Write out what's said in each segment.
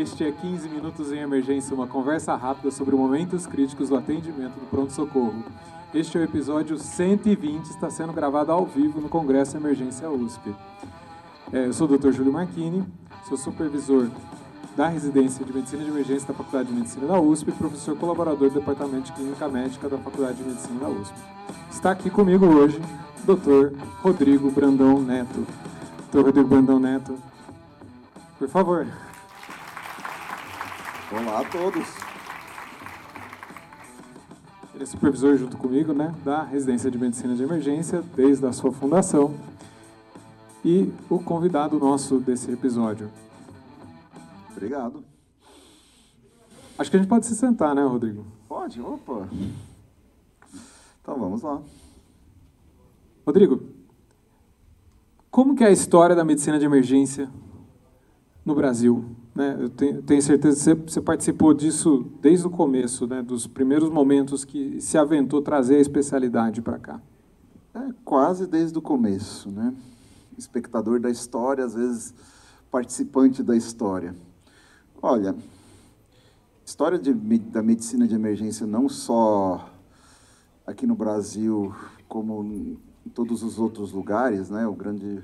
Este é 15 Minutos em Emergência, uma conversa rápida sobre momentos críticos do atendimento do pronto-socorro. Este é o episódio 120, está sendo gravado ao vivo no Congresso Emergência USP. É, eu sou o Dr. Júlio Marchini, sou supervisor da residência de Medicina de Emergência da Faculdade de Medicina da USP e professor colaborador do Departamento de Clínica Médica da Faculdade de Medicina da USP. Está aqui comigo hoje o Dr. Rodrigo Brandão Neto. Dr. Rodrigo Brandão Neto, por favor. Olá a todos. Ele é supervisor junto comigo, né, da residência de medicina de emergência desde a sua fundação e o convidado nosso desse episódio. Obrigado. Acho que a gente pode se sentar, né, Rodrigo? Pode, opa. Então vamos lá. Rodrigo, como que é a história da medicina de emergência no Brasil? Né? Eu tenho, tenho certeza que você, você, participou disso desde o começo, né? dos primeiros momentos que se aventou trazer a especialidade para cá. É, quase desde o começo, né? Espectador da história, às vezes participante da história. Olha, história de, da medicina de emergência não só aqui no Brasil, como em todos os outros lugares, né? O grande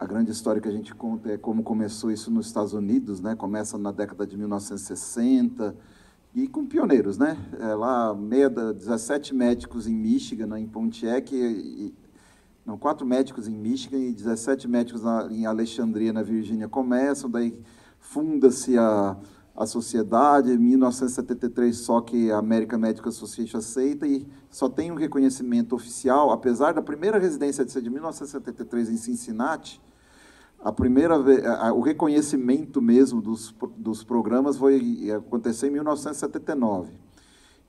a grande história que a gente conta é como começou isso nos Estados Unidos, né? Começa na década de 1960 e com pioneiros, né? É, lá, meia da, 17 médicos em Michigan, né, em Pontiac, e, não, quatro médicos em Michigan e 17 médicos na, em Alexandria, na Virgínia, começam, daí funda-se a, a sociedade, em 1973 só que a American Medical Association aceita e só tem um reconhecimento oficial, apesar da primeira residência de ser de 1973 em Cincinnati, a primeira a, o reconhecimento mesmo dos, dos programas foi acontecer em 1979.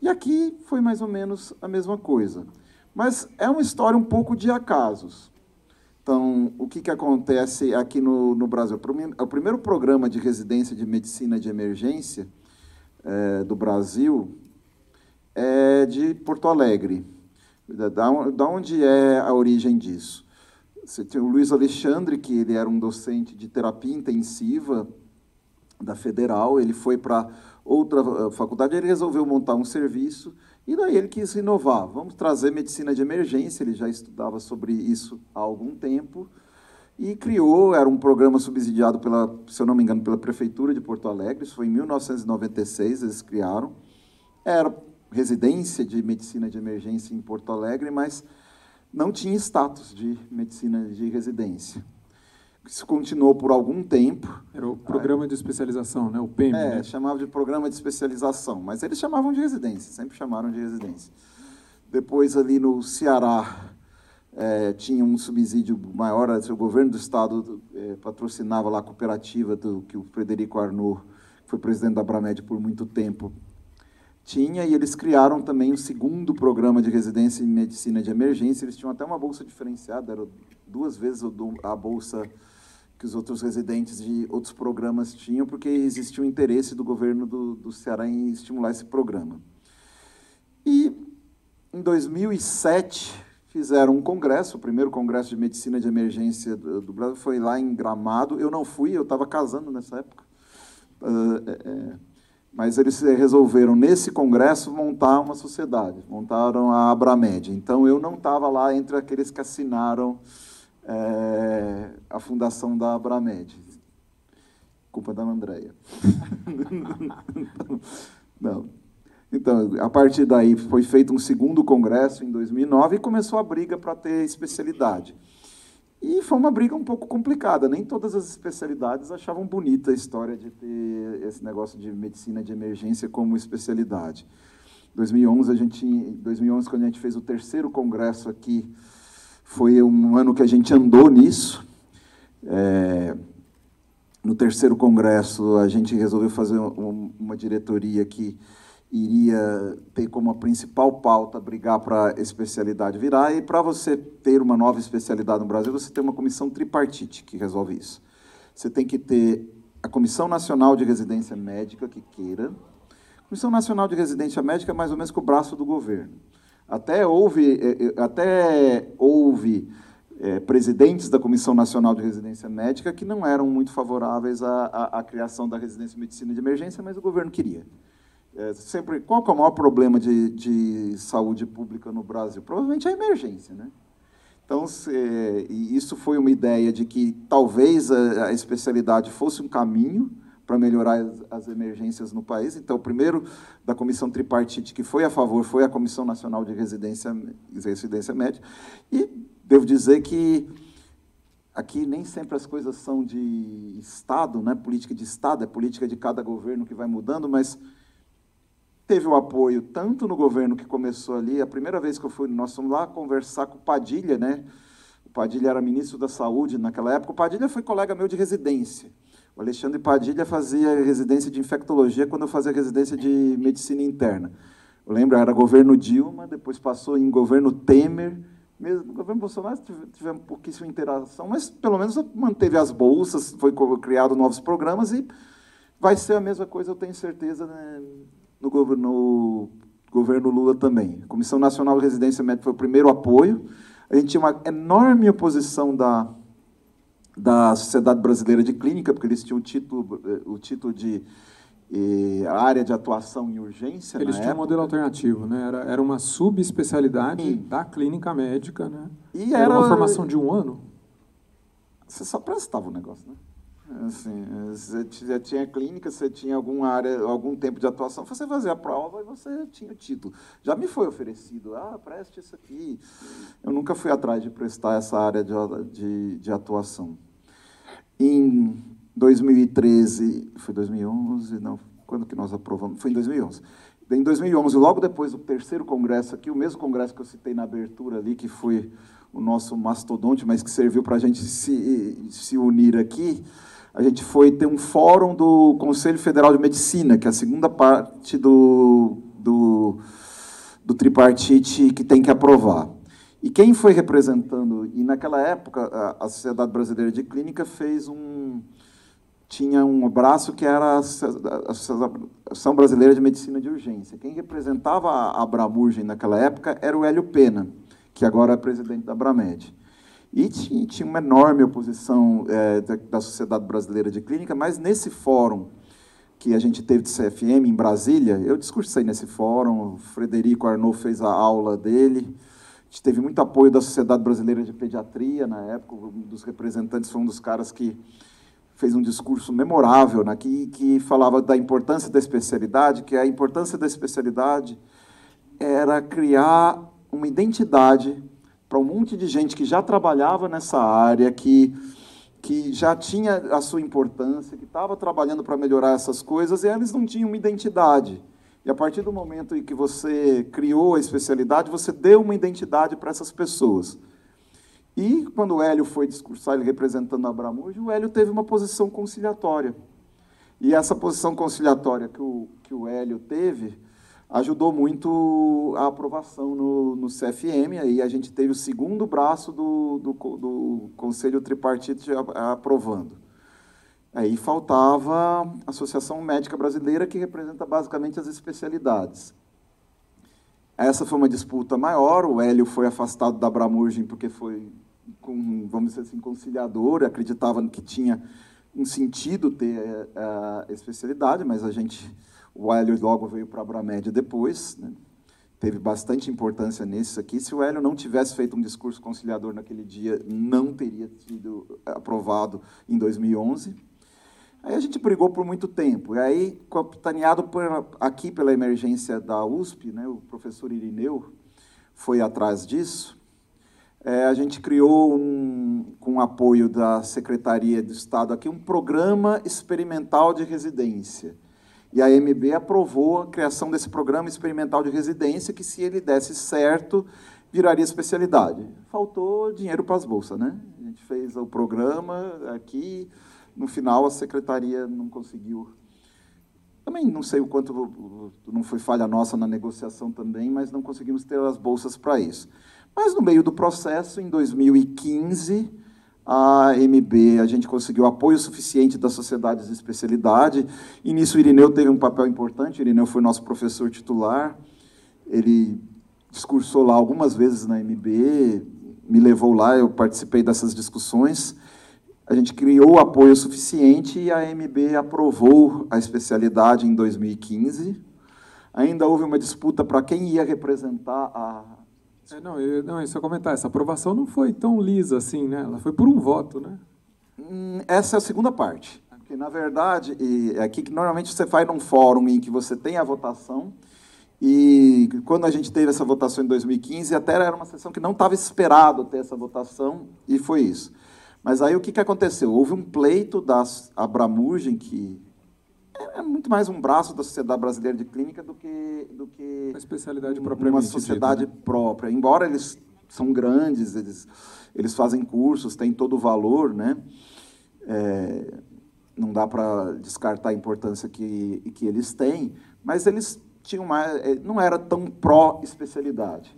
E aqui foi mais ou menos a mesma coisa. Mas é uma história um pouco de acasos. Então, o que, que acontece aqui no, no Brasil? O primeiro programa de residência de medicina de emergência é, do Brasil é de Porto Alegre. Da, da onde é a origem disso? Você tinha o Luiz Alexandre, que ele era um docente de terapia intensiva da Federal, ele foi para outra eh, faculdade, ele resolveu montar um serviço e daí ele quis inovar. Vamos trazer medicina de emergência, ele já estudava sobre isso há algum tempo e criou, era um programa subsidiado pela, se eu não me engano, pela prefeitura de Porto Alegre, isso foi em 1996, eles criaram. Era residência de medicina de emergência em Porto Alegre, mas não tinha status de medicina de residência. Isso continuou por algum tempo. Era o programa de especialização, né? o PEM. É, né? chamava de programa de especialização, mas eles chamavam de residência, sempre chamaram de residência. Depois, ali no Ceará, é, tinha um subsídio maior, o governo do estado é, patrocinava lá a cooperativa do, que o Frederico Arnaud, que foi presidente da Abramed por muito tempo, tinha, e eles criaram também o segundo programa de residência em medicina de emergência. Eles tinham até uma bolsa diferenciada, era duas vezes a bolsa que os outros residentes de outros programas tinham, porque existia o um interesse do governo do, do Ceará em estimular esse programa. E em 2007 fizeram um congresso, o primeiro congresso de medicina de emergência do, Brasil foi lá em Gramado. Eu não fui, eu estava casando nessa época. Uh, é, mas eles resolveram, nesse congresso, montar uma sociedade, montaram a Abramed. Então, eu não estava lá entre aqueles que assinaram é, a fundação da Abramed. Culpa da Andréia. não. Então, a partir daí, foi feito um segundo congresso em 2009 e começou a briga para ter especialidade. E foi uma briga um pouco complicada. Nem todas as especialidades achavam bonita a história de ter esse negócio de medicina de emergência como especialidade. 2011 a gente, 2011 quando a gente fez o terceiro congresso aqui, foi um ano que a gente andou nisso. É, no terceiro congresso a gente resolveu fazer uma diretoria que iria ter como a principal pauta brigar para a especialidade virar. E para você ter uma nova especialidade no Brasil, você tem uma comissão tripartite que resolve isso. Você tem que ter a Comissão Nacional de Residência Médica, que queira. A Comissão Nacional de Residência Médica é mais ou menos com o braço do governo. Até houve, é, é, até houve é, presidentes da Comissão Nacional de Residência Médica que não eram muito favoráveis à, à, à criação da residência de medicina de emergência, mas o governo queria. É, sempre, qual é o maior problema de, de saúde pública no Brasil? Provavelmente a emergência, né? Então, se, isso foi uma ideia de que talvez a, a especialidade fosse um caminho para melhorar as, as, emergências no país. Então, o primeiro da comissão tripartite que foi a favor foi a Comissão Nacional de Residência, Residência Médica. E devo dizer que aqui nem sempre as coisas são de Estado, né? política de Estado, é política de cada governo que vai mudando, mas teve o apoio tanto no governo que começou ali, a primeira vez que eu fui, nós fomos lá conversar com o Padilha, né? O Padilha era ministro da Saúde naquela época. O Padilha foi colega meu de residência. O Alexandre Padilha fazia residência de infectologia quando eu fazia residência de medicina interna. Eu lembro, era governo Dilma, depois passou em governo Temer. Mesmo no governo Bolsonaro tivemos pouquíssima interação, mas pelo menos manteve as bolsas, foi criado novos programas e vai ser a mesma coisa, eu tenho certeza, né, no governo, governo Lula também. A Comissão Nacional de Residência Médica foi o primeiro apoio. A gente tinha uma enorme oposição da, da Sociedade Brasileira de Clínica, porque eles tinham o título, o título de eh, área de atuação em urgência. Eles tinham época. um modelo alternativo, né? Era, era uma subespecialidade da clínica médica, né? E era, era uma formação de um ano. Você só prestava o negócio, né? Assim, você já tinha clínica, você tinha alguma área, algum tempo de atuação, você fazia a prova e você tinha o título. Já me foi oferecido, ah, preste isso aqui. Eu nunca fui atrás de prestar essa área de, de, de atuação. Em 2013, foi 2011, não, quando que nós aprovamos? Foi em 2011. Em 2011, logo depois do terceiro congresso aqui, o mesmo congresso que eu citei na abertura ali, que foi o nosso mastodonte, mas que serviu para a gente se, se unir aqui, a gente foi ter um fórum do Conselho Federal de Medicina, que é a segunda parte do, do, do tripartite que tem que aprovar. E quem foi representando, e naquela época a, Sociedade Brasileira de Clínica fez um, tinha um braço que era a Associação Brasileira de Medicina de Urgência. Quem representava a Abramurgem naquela época era o Hélio Pena, que agora é presidente da Abramed. E tinha, tinha uma enorme oposição é, da, da, Sociedade Brasileira de Clínica, mas nesse fórum que a gente teve de CFM em Brasília, eu discursei nesse fórum, o Frederico Arnaud fez a aula dele, a gente teve muito apoio da Sociedade Brasileira de Pediatria na época, um dos representantes foi um dos caras que fez um discurso memorável, né, que, que falava da importância da especialidade, que a importância da especialidade era criar uma identidade para um monte de gente que já trabalhava nessa área, que, que já tinha a sua importância, que estava trabalhando para melhorar essas coisas, e eles não tinham uma identidade. E a partir do momento em que você criou a especialidade, você deu uma identidade para essas pessoas. E quando o Hélio foi discursar, ele representando a Abramujo, o Hélio teve uma posição conciliatória. E essa posição conciliatória que o, que o Hélio teve, ajudou muito a aprovação no, no CFM. Aí a gente teve o segundo braço do, do, do Conselho Tripartite aprovando. Aí faltava a Associação Médica Brasileira, que representa basicamente as especialidades. Essa foi uma disputa maior, o Hélio foi afastado da Bramurgem porque foi, com, vamos dizer assim, conciliador, acreditava que tinha um sentido ter a, a especialidade, mas a gente o Hélio logo veio para a Abramed depois, né? teve bastante importância nisso aqui. Se o Hélio não tivesse feito um discurso conciliador naquele dia, não teria sido aprovado em 2011. Aí a gente brigou por muito tempo. E aí, capitaneado por, aqui pela emergência da USP, né, o professor Irineu foi atrás disso. É, a gente criou, um, com apoio da Secretaria de Estado aqui, um programa experimental de residência e a MB aprovou a criação desse programa experimental de residência, que, se ele desse certo, viraria especialidade. Faltou dinheiro para as bolsas, né? A gente fez o programa aqui, no final a secretaria não conseguiu. Também não sei o quanto não foi falha nossa na negociação também, mas não conseguimos ter as bolsas para isso. Mas no meio do processo, em 2015, a MB, a gente conseguiu apoio suficiente das sociedades de especialidade, e nisso o Irineu teve um papel importante, o Irineu foi nosso professor titular, ele discursou lá algumas vezes na MB, me levou lá, eu participei dessas discussões. A gente criou apoio suficiente e a AMB aprovou a especialidade em 2015. Ainda houve uma disputa para quem ia representar a. É, não, eu, não, isso eu comentar. Essa aprovação não foi tão lisa assim, né? Ela foi por um voto, né? Hum, essa é a segunda parte. Porque, na verdade, é aqui que normalmente você faz num fórum em que você tem a votação e quando a gente teve essa votação em 2015, até era uma sessão que não estava esperado ter essa votação, e foi isso. Mas aí o que, que aconteceu? Houve um pleito da Abramurgem, que é, é muito mais um braço da Sociedade Brasileira de Clínica do que, do que uma especialidade uma sociedade dita, né? própria. Embora eles são grandes, eles, eles fazem cursos, têm todo o valor, né? É, não dá para descartar a importância que, que eles têm, mas eles tinha uma, eh, não era tão pró-especialidade.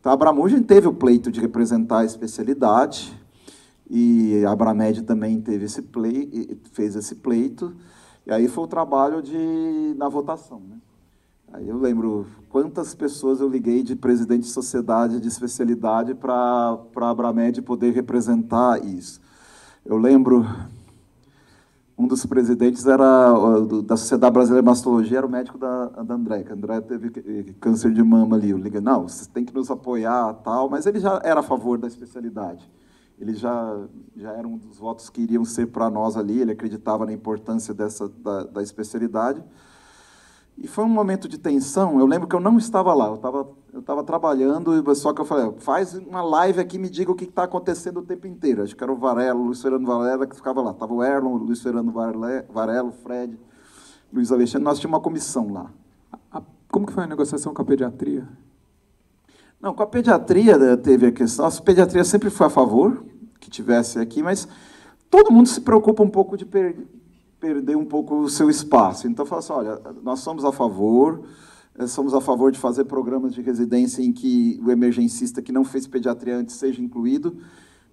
Então, a Abramugen teve o pleito de representar a especialidade, e a Abramed também teve esse pleito, fez esse pleito, e aí foi o trabalho de, na votação. Né? Aí eu lembro quantas pessoas eu liguei de presidente de sociedade de especialidade para a Abramed poder representar isso. Eu lembro um dos presidentes era da Sociedade Brasileira de Mastologia, era o médico da, da André, que André teve câncer de mama ali. Eu liguei, não, você tem que nos apoiar, tal, mas ele já era a favor da especialidade. Ele já, já era um dos votos que iriam ser para nós ali, ele acreditava na importância dessa, da, da especialidade. E foi um momento de tensão. Eu lembro que eu não estava lá, eu estava eu estava trabalhando, só que eu falei, faz uma live aqui me diga o que está acontecendo o tempo inteiro. Acho que era o Varelo, o Luiz Fernando Varela que ficava lá. Estava o Erlon, o Luiz Fernando Varelo, o Fred, Luiz Alexandre. Nós tínhamos uma comissão lá. Como que foi a negociação com a pediatria? Não, com a pediatria né, teve a questão. A pediatria sempre foi a favor que tivesse aqui, mas todo mundo se preocupa um pouco de per perder um pouco o seu espaço. Então, fala assim, olha, nós somos a favor eh, somos a favor de fazer programas de residência em que o emergencista que não fez pediatria antes seja incluído,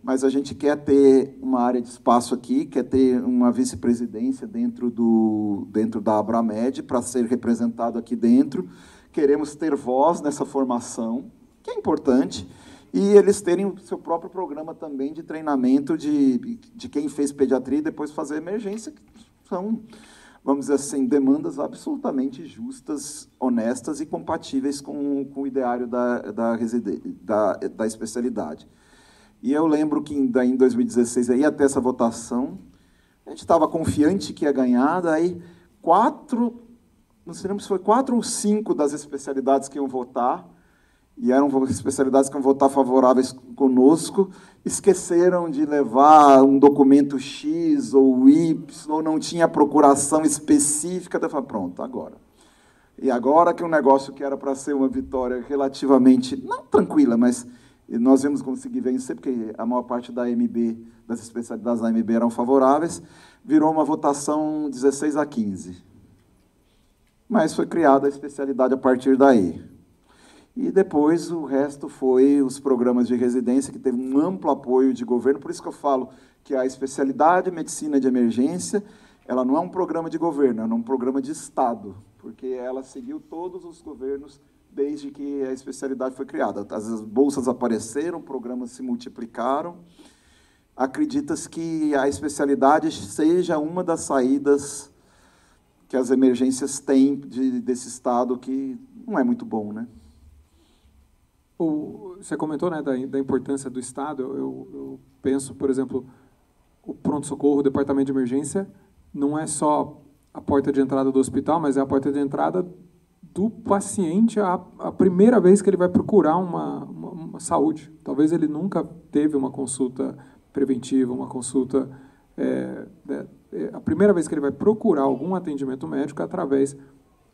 mas a gente quer ter uma área de espaço aqui, quer ter uma vice-presidência dentro, do, dentro da Abramed para ser representado aqui dentro. Queremos ter voz nessa formação, que é importante, e eles terem o seu próprio programa também de treinamento de, de quem fez pediatria e depois fazer emergência, que são vamos dizer assim, demandas absolutamente justas, honestas e compatíveis com, com o ideário da, da, da, da especialidade. E eu lembro que em 2016, aí até essa votação, a gente estava confiante que ia ganhar, daí quatro, não sei se foi quatro ou cinco das especialidades que iam votar, e eram especialidades que iam votar favoráveis conosco, esqueceram de levar um documento X ou Y, ou não tinha procuração específica, daí falei, pronto, agora. E agora que um negócio que era para ser uma vitória relativamente, não tranquila, mas nós vamos conseguir vencer, porque a maior parte da MB, das especialidades da MB eram favoráveis, virou uma votação 16 a 15. Mas foi criada a especialidade a partir daí. E depois o resto foi os programas de residência, que teve um amplo apoio de governo. Por isso que eu falo que a especialidade de medicina de emergência, ela não é um programa de governo, é um programa de Estado, porque ela seguiu todos os governos desde que a especialidade foi criada. As bolsas apareceram, programas se multiplicaram. Acredita-se que a especialidade seja uma das saídas que as emergências têm de, desse Estado, que não é muito bom, né? O, você comentou né, da, da importância do Estado. Eu, eu penso, por exemplo, o pronto-socorro, o departamento de emergência, não é só a porta de entrada do hospital, mas é a porta de entrada do paciente a, a primeira vez que ele vai procurar uma, uma, uma, saúde. Talvez ele nunca teve uma consulta preventiva, uma consulta. É, é, é a primeira vez que ele vai procurar algum atendimento médico através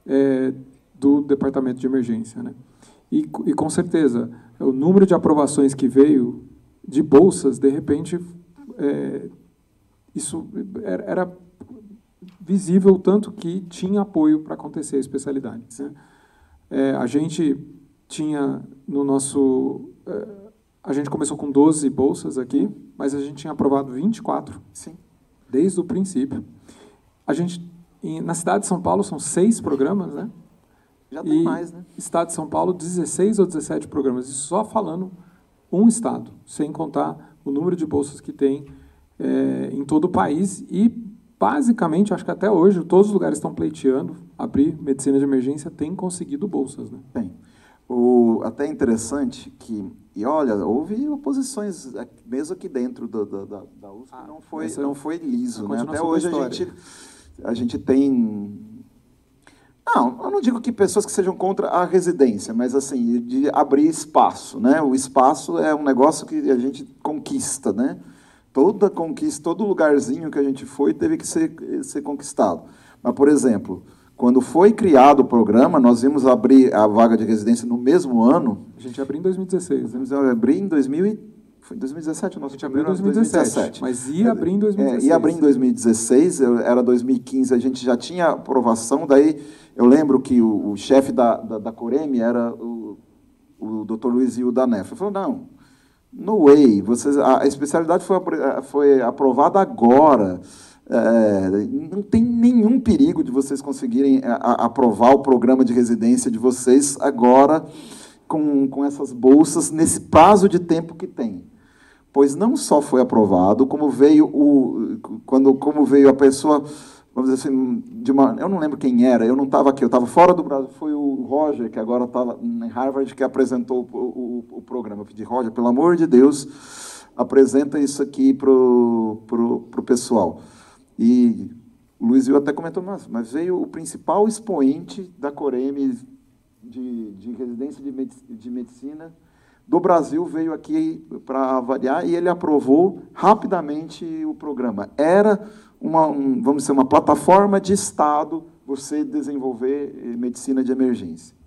é, do departamento de emergência. Né? E, e, com certeza, o número de aprovações que veio de bolsas, de repente, é, isso era, era, visível tanto que tinha apoio para acontecer a especialidade. Né? É, a gente tinha no nosso... É, a gente começou com 12 bolsas aqui, mas a gente tinha aprovado 24, Sim. desde o princípio. A gente, em, na cidade de São Paulo, são seis programas, né? Já tem mais, né? Estado de São Paulo, 16 ou 17 programas. Isso só falando um estado, sem contar o número de bolsas que tem é, em todo o país e basicamente, acho que até hoje todos os lugares estão pleiteando abrir medicina de emergência, tem conseguido bolsas, né? Tem. O, até interessante que, e olha, houve oposições, mesmo aqui dentro do, da, da USP, ah, não, foi, não foi liso. Né? Até hoje a gente, a gente tem. Não, eu não digo que pessoas que sejam contra a residência, mas assim, de abrir espaço. Né? O espaço é um negócio que a gente conquista. Né? Toda conquista, todo lugarzinho que a gente foi teve que ser, ser conquistado. Mas, por exemplo, quando foi criado o programa, nós vimos abrir a vaga de residência no mesmo ano. A gente abriu em 2016. Nós abrir em 2000 foi em 2017 o nosso a gente abriu em 2017, 2017. Mas ia abrir em 2016. É, ia abrir em 2016, era 2015, a gente já tinha aprovação, daí eu lembro que o, o chefe da, da, da Coreme era o, o Dr. Luiz Rio da NEF. Ele falou, não, no way, vocês, a, a especialidade foi, foi aprovada agora, é, não tem nenhum perigo de vocês conseguirem a, a, aprovar o programa de residência de vocês agora com, com essas bolsas nesse prazo de tempo que tem. Pois não só foi aprovado, como veio o quando como veio a pessoa, vamos dizer assim, de uma, eu não lembro quem era, eu não estava aqui, eu estava fora do Brasil, foi o Roger que agora está em Harvard que apresentou o, o, o programa. Eu pedi Roger, pelo amor de Deus, apresenta isso aqui para o pro, pro pessoal. E Luiz Will até comentou, mas, mas veio o principal expoente da Coreme de, de residência de, de medicina do Brasil veio aqui para avaliar e ele aprovou rapidamente o programa. Era uma, um, vamos dizer, uma plataforma de Estado você desenvolver eh, medicina de emergência.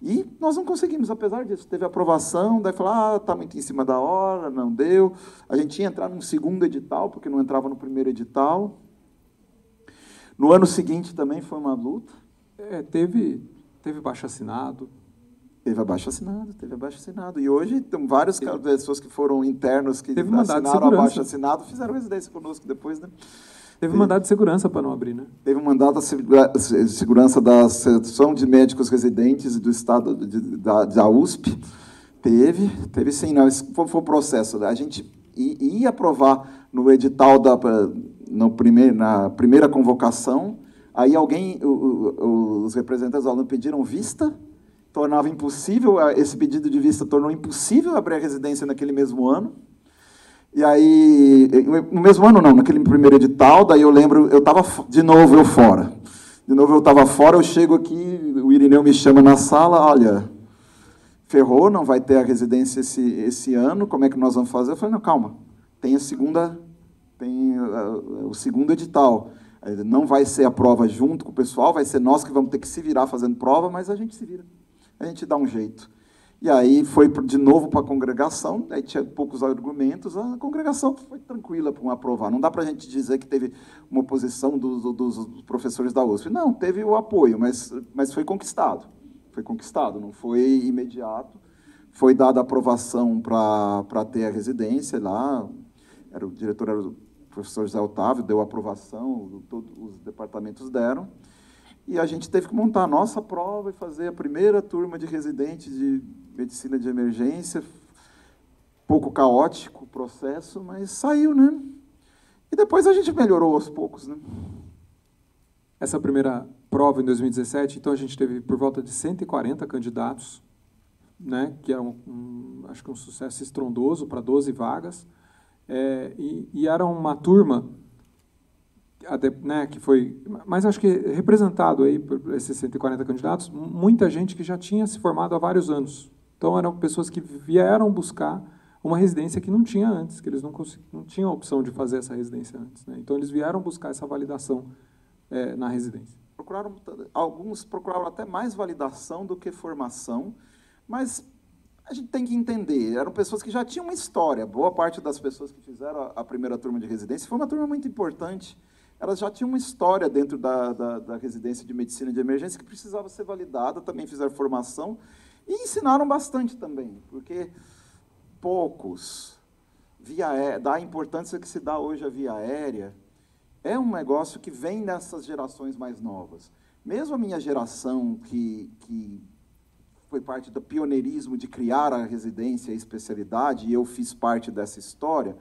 E nós não conseguimos, apesar disso. Teve aprovação, daí falou, ah, está muito em cima da hora, não deu. A gente ia entrar num segundo edital, porque não entrava no primeiro edital. No ano seguinte também foi uma luta. É, teve, teve baixo assinado. Teve abaixo assinado, teve abaixo assinado. E hoje tem várias teve. pessoas que foram internos que teve assinaram abaixo assinado, fizeram residência conosco depois, né? Teve um mandado de segurança para não abrir, né? Teve um mandado de segurança da Associação de Médicos Residentes do Estado de, da, da USP. Teve, teve sim, não, esse foi, foi o processo. A gente ia aprovar no edital da no primeir, na primeira convocação, aí alguém, os representantes do aluno pediram vista, tornava impossível, esse pedido de vista tornou impossível abrir a residência naquele mesmo ano. E aí, no mesmo ano não, naquele primeiro edital, daí eu lembro, eu estava de novo eu fora. De novo eu estava fora, eu chego aqui, o Irineu me chama na sala, olha, ferrou, não vai ter a residência esse, esse ano, como é que nós vamos fazer? Eu falei, não, calma, tem a segunda, tem o segundo edital. Não vai ser a prova junto com o pessoal, vai ser nós que vamos ter que se virar fazendo prova, mas a gente se vira. A gente dá um jeito. E aí foi de novo para a congregação, aí tinha poucos argumentos, a congregação foi tranquila para aprovar. Não dá para a gente dizer que teve uma oposição dos, dos, professores da USP. Não, teve o apoio, mas, mas foi conquistado. Foi conquistado, não foi imediato. Foi dada aprovação para ter a residência lá. Era, o diretor era o professor José Otávio, deu aprovação, todos os departamentos deram. E a gente teve que montar a nossa prova e fazer a primeira turma de residentes de medicina de emergência. Pouco caótico o processo, mas saiu, né? E depois a gente melhorou aos poucos, né? Essa primeira prova em 2017, então a gente teve por volta de 140 candidatos, né, que era um, um acho que um sucesso estrondoso para 12 vagas, é, e, e era uma turma né, que foi, mas acho que representado aí por esses 140 candidatos, muita gente que já tinha se formado há vários anos. Então eram pessoas que vieram buscar uma residência que não tinha antes, que eles não, não tinham a opção de fazer essa residência antes. Né? Então eles vieram buscar essa validação é, na residência. Procuraram, alguns procuraram até mais validação do que formação, mas a gente tem que entender, eram pessoas que já tinham uma história. Boa parte das pessoas que fizeram a primeira turma de residência foi uma turma muito importante elas já tinham uma história dentro da, da, da, residência de medicina de emergência que precisava ser validada, também fizeram formação e ensinaram bastante também, porque poucos, via aérea, da importância que se dá hoje à via aérea, é um negócio que vem dessas gerações mais novas. Mesmo a minha geração, que, que foi parte do pioneirismo de criar a residência a especialidade, e eu fiz parte dessa história,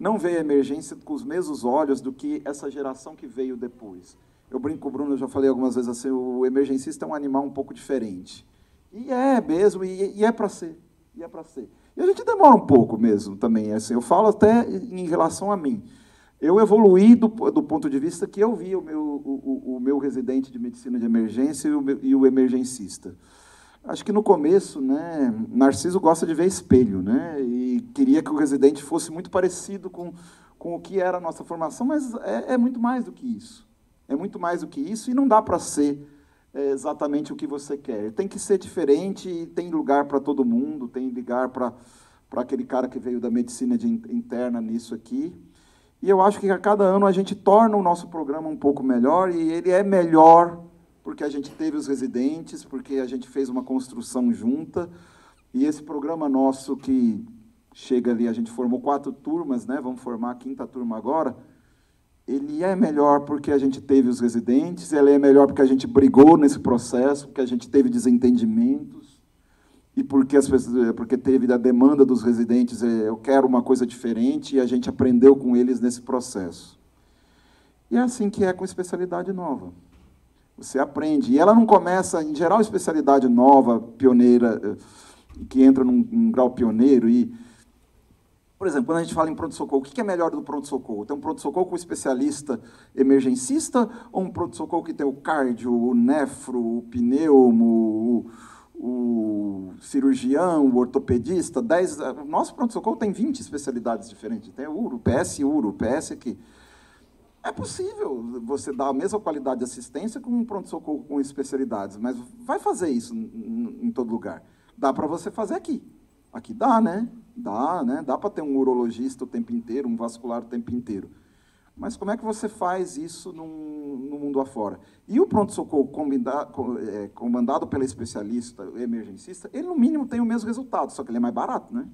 não vê a emergência com os mesmos olhos do que essa geração que veio depois. Eu brinco o Bruno, eu já falei algumas vezes assim, o emergencista é um animal um pouco diferente. E é mesmo, e, e é para ser. E é para ser. E a gente demora um pouco mesmo também. Assim, eu falo até em relação a mim. Eu evoluí do, do ponto de vista que eu vi o meu, o, o meu residente de medicina de emergência e o, e o emergencista. Acho que no começo, né, Narciso gosta de ver espelho, né, e queria que o residente fosse muito parecido com, com o que era a nossa formação, mas é, é muito mais do que isso. É muito mais do que isso e não dá para ser é, exatamente o que você quer. Tem que ser diferente, tem lugar para todo mundo, tem lugar para aquele cara que veio da medicina de interna nisso aqui. E eu acho que a cada ano a gente torna o nosso programa um pouco melhor e ele é melhor porque a gente teve os residentes, porque a gente fez uma construção junta. E esse programa nosso que chega ali, a gente formou quatro turmas, né? Vamos formar a quinta turma agora ele é melhor porque a gente teve os residentes, ele é melhor porque a gente brigou nesse processo, porque a gente teve desentendimentos, e porque, as pessoas, porque teve a demanda dos residentes, é, eu quero uma coisa diferente, e a gente aprendeu com eles nesse processo. E é assim que é com especialidade nova. Você aprende. E ela não começa, em geral, especialidade nova, pioneira, eh, que entra num, num grau pioneiro e por exemplo, quando a gente fala em pronto-socorro, o que é melhor do pronto-socorro? Tem um pronto-socorro com especialista emergencista ou um pronto-socorro que tem o cardio, o nefro, o pneumo, o, o cirurgião, o ortopedista? Dez, nosso pronto-socorro tem 20 especialidades diferentes. Tem uro, PS uro, PS aqui. É possível você dar a mesma qualidade de assistência com um pronto-socorro com especialidades, mas vai fazer isso em todo lugar. Dá para você fazer aqui. Aqui dá, né? Dá, né? Dá para ter um urologista o tempo inteiro, um vascular o tempo inteiro. Mas como é que você faz isso no, no mundo afora? E o pronto-socorro é, comandado pela especialista emergencista, ele no mínimo tem o mesmo resultado, só que ele é mais barato, né?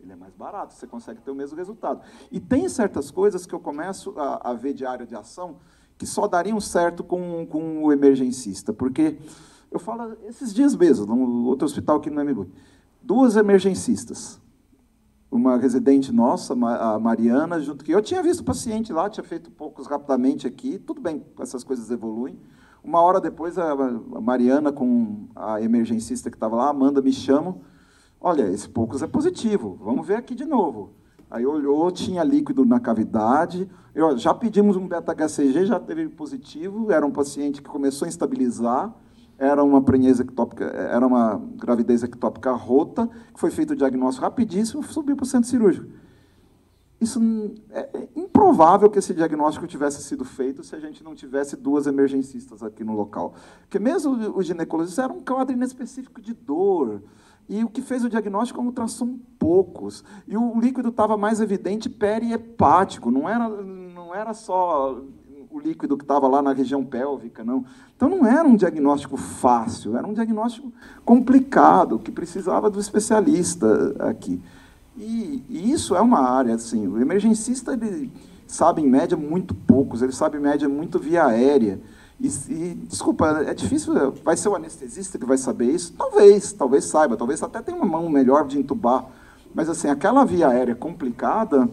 Ele é mais barato, você consegue ter o mesmo resultado. E tem certas coisas que eu começo a, a ver de área de ação que só dariam certo com, com o emergencista, porque eu falo esses dias mesmo, no outro hospital que não é Miguel, duas emergencistas, uma residente nossa, a Mariana, junto que eu tinha visto o paciente lá, tinha feito poucos rapidamente aqui, tudo bem, essas coisas evoluem. Uma hora depois, a Mariana, com a emergencista que estava lá, Amanda, me chamam, olha, esse poucos é positivo, vamos ver aqui de novo. Aí olhou, tinha líquido na cavidade, eu, já pedimos um beta-HCG, já teve positivo, era um paciente que começou a instabilizar, era uma ectópica, era uma gravidez ectópica rota, foi feito o diagnóstico rapidíssimo, subiu para o centro cirúrgico. Isso é, é improvável que esse diagnóstico tivesse sido feito se a gente não tivesse duas emergencistas aqui no local. Porque mesmo o ginecologista era um quadro inespecífico de dor, e o que fez o diagnóstico é um ultrassom poucos. E o líquido estava mais evidente perihepático, não era, não era só o líquido que estava lá na região pélvica, não. Então não era um diagnóstico fácil, era um diagnóstico complicado, que precisava do especialista aqui. E, e isso é uma área, assim, o emergencista ele sabe em média muito poucos, ele sabe em média muito via aérea. E, e, desculpa, é difícil, vai ser o anestesista que vai saber isso? Talvez, talvez saiba, talvez até tenha uma mão melhor de entubar. Mas assim, aquela via aérea complicada,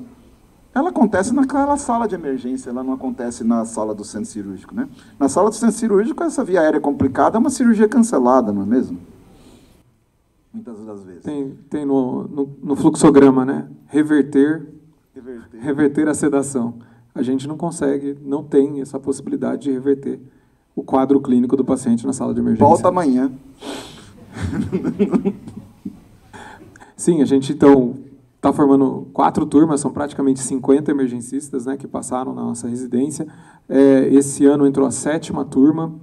ela acontece naquela sala de emergência, ela não acontece na sala do centro cirúrgico. Né? Na sala do centro cirúrgico, essa via aérea complicada é uma cirurgia cancelada, não é mesmo? Muitas das vezes. Tem, tem no, no, no fluxograma, né? Reverter, reverter, reverter a sedação. A gente não consegue, não tem essa possibilidade de reverter o quadro clínico do paciente na sala de emergência. Volta amanhã. Sim, a gente então está formando quatro turmas, são praticamente 50 emergencistas né, que passaram na nossa residência. É, esse ano entrou a sétima turma.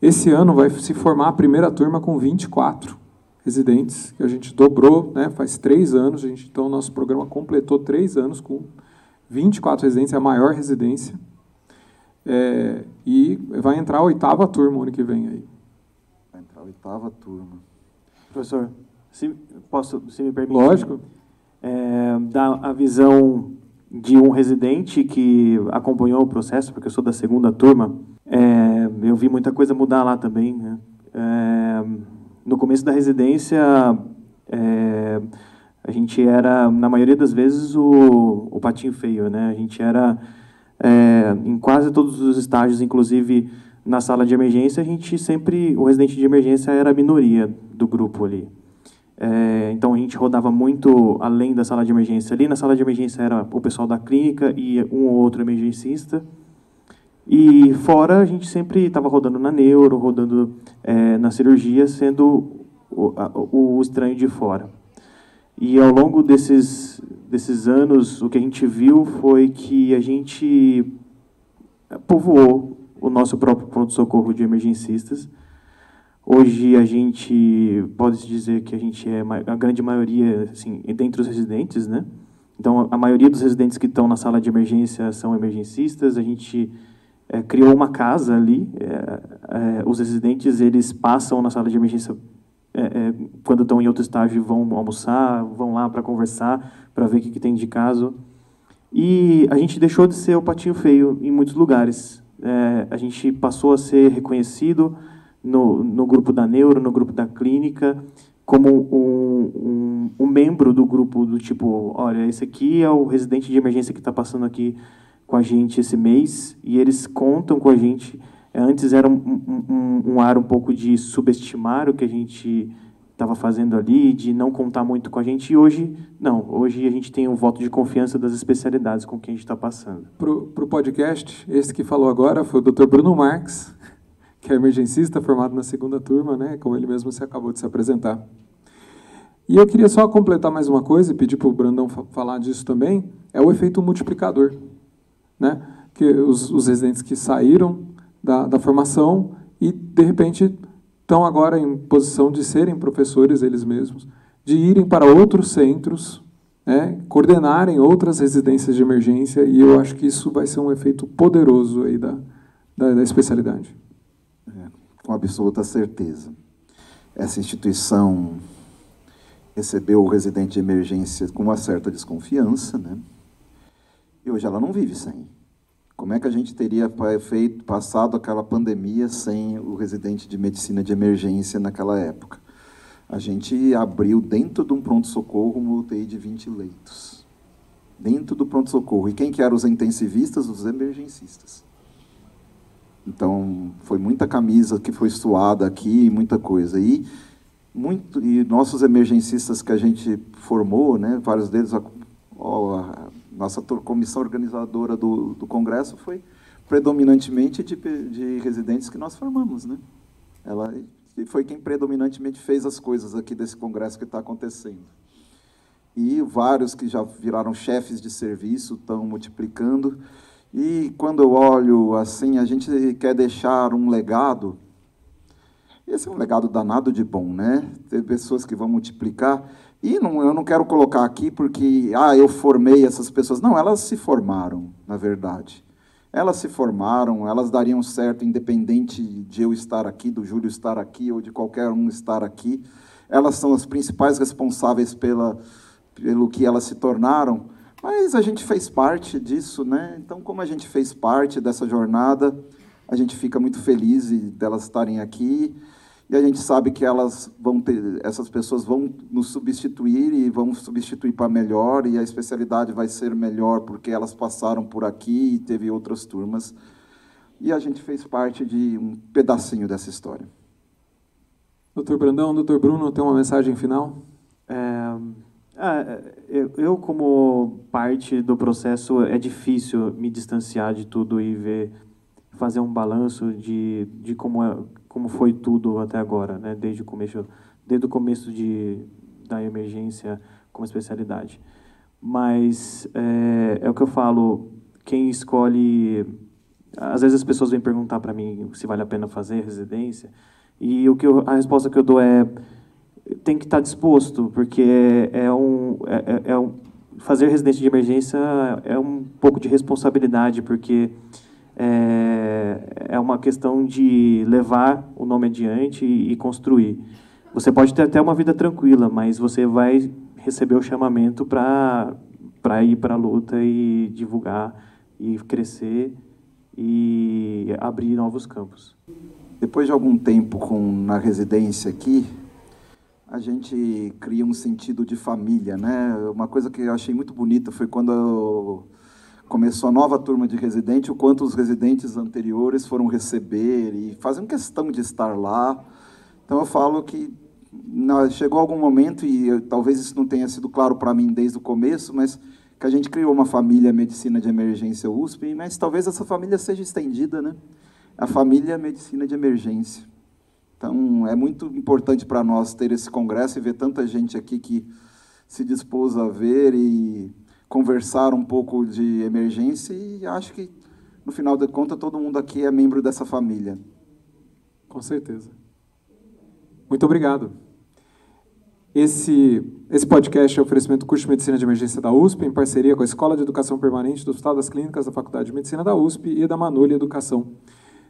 Esse ano vai se formar a primeira turma com 24 residentes, que a gente dobrou, né, faz três anos. A gente, então, nosso programa completou três anos com 24 residentes, é a maior residência. É, e vai entrar a oitava turma ano que vem aí. Vai entrar a oitava turma. Professor, se, posso, se me permite? Lógico é, dar a visão de um residente que acompanhou o processo, porque eu sou da segunda turma. É, eu vi muita coisa mudar lá também. Né? É, no, começo da residência, é, a gente era, na maioria das vezes, o, o patinho feio, né? A gente era, é, em quase todos os estágios, inclusive na sala de emergência, a gente sempre, o residente de emergência era a minoria do grupo ali. É, então a gente rodava muito além da sala de emergência. Ali na sala de emergência era o pessoal da clínica e um ou outro emergencista. E fora a gente sempre estava rodando na neuro, rodando é, na cirurgia, sendo o, a, o estranho de fora. E ao longo desses, desses anos, o que a gente viu foi que a gente povoou o nosso próprio pronto-socorro de emergencistas. Hoje a gente pode dizer que a gente é a grande maioria, assim, dentre os residentes, né? Então, a maioria dos residentes que estão na sala de emergência são emergencistas. A gente é, criou uma casa ali. É, é, os residentes eles passam na sala de emergência é, é, quando estão em outro estágio vão almoçar, vão lá para conversar, para ver o que, que, tem de caso. E a gente deixou de ser o patinho feio em muitos lugares. É, a gente passou a ser reconhecido no, no grupo da neuro, no grupo da clínica, como um, um, um membro do grupo do tipo, olha, esse aqui é o residente de emergência que está passando aqui com a gente esse mês e eles contam com a gente Antes era um, um, um ar um pouco de subestimar o que a gente estava fazendo ali, de não contar muito com a gente. E hoje, não. Hoje a gente tem um voto de confiança das especialidades com quem a gente está passando. Para o podcast, esse que falou agora foi o Dr. Bruno Marques, que é emergencista, formado na segunda turma, né, como ele mesmo se acabou de se apresentar. E eu queria só completar mais uma coisa e pedir para o Brandão falar disso também, é o efeito multiplicador. Né? Que os, os residentes que saíram da, da formação e, de repente, estão agora em posição de serem professores eles mesmos, de irem para outros centros, né, coordenarem outras residências de emergência, e eu acho que isso vai ser um efeito poderoso aí da, da, da especialidade. É, com absoluta certeza. Essa instituição recebeu o residente de emergência com uma certa desconfiança, né? e hoje ela não vive sem. Como é que a gente teria feito, passado aquela pandemia sem o residente de medicina de emergência naquela época? A gente abriu dentro de um pronto-socorro uma UTI de 20 leitos. Dentro do pronto-socorro. E quem que eram os intensivistas? Os emergencistas. Então, foi muita camisa que foi suada aqui, muita coisa. E, muito, e nossos emergencistas que a gente formou, né, vários deles, ó, nossa comissão organizadora do, do Congresso foi predominantemente de, de residentes que nós formamos. Né? Ela foi quem predominantemente fez as coisas aqui desse Congresso que está acontecendo. E vários que já viraram chefes de serviço estão multiplicando. E quando eu olho assim, a gente quer deixar um legado. Esse é um legado danado de bom, né? Ter pessoas que vão multiplicar. E não, eu não quero colocar aqui porque, ah, eu formei essas pessoas. Não, elas se formaram, na verdade. Elas se formaram, elas dariam certo, independente de eu estar aqui, do Júlio estar aqui ou de qualquer um estar aqui. Elas são as principais responsáveis pela, pelo que elas se tornaram. Mas a gente fez parte disso, né? Então, como a gente fez parte dessa jornada, a gente fica muito feliz delas estarem aqui. E a gente sabe que elas vão ter, essas pessoas vão nos substituir e vão substituir para melhor e a especialidade vai ser melhor porque elas passaram por aqui e teve outras turmas. E a gente fez parte de um pedacinho dessa história. Doutor Brandão, doutor Bruno, tem uma mensagem final? É, é, eu, eu, como parte do processo, é difícil me distanciar de tudo e ver, fazer um balanço de, de como é, como foi tudo até agora, né? Desde o começo, desde o começo de, da emergência como especialidade. Mas é, é o que eu falo, quem escolhe, às vezes as pessoas vêm perguntar para mim se vale a pena fazer residência e o que eu, a resposta que eu dou é tem que estar disposto, porque é, é um, é, é um fazer residência de emergência é um pouco de responsabilidade, porque é, é uma questão de levar o nome adiante e, e construir. Você pode ter até uma vida tranquila, mas você vai receber o chamamento para ir para a luta e divulgar e crescer e abrir novos campos. Depois de algum tempo com na residência aqui, a gente cria um sentido de família, né? Uma coisa que eu achei muito bonita foi quando começou a nova turma de residente, o quanto os residentes anteriores foram receber e fazem questão de estar lá. Então eu falo que chegou algum momento e eu, talvez isso não tenha sido claro para mim desde o começo, mas que a gente criou uma família medicina de emergência USP, mas talvez essa família seja estendida, né? A família medicina de emergência. Então, é muito importante para nós ter esse congresso e ver tanta gente aqui que se dispôs a ver e conversar um pouco de emergência e acho que, no final de contas, todo mundo aqui é membro dessa família. Com certeza. Muito obrigado. Esse, esse podcast é oferecimento do curso de Medicina de Emergência da USP, em parceria com a Escola de Educação Permanente do Hospital das Clínicas da Faculdade de Medicina da USP e da Manolha Educação.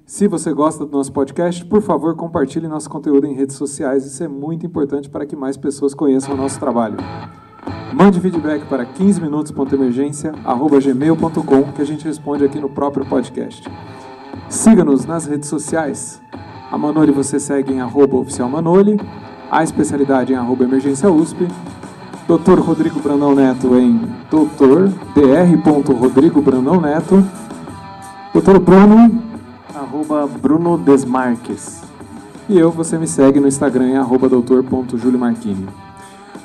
Se você gosta do nosso podcast, por favor, compartilhe nosso conteúdo em redes sociais. Isso é muito importante para que mais pessoas conheçam o nosso trabalho. Mande feedback para 15minutos.emergência.gmail.com que a gente responde aqui no próprio podcast. Siga-nos nas redes sociais. A Manoli você segue em arroba oficial Manoli a especialidade em arroba emergência USP, Dr. Rodrigo Brandão Neto em Dr. Dr. Rodrigo Brandão Neto, Dr. Bruno, arroba Bruno Desmarques. E eu, você me segue no Instagram em arroba doutor.juliomarquini.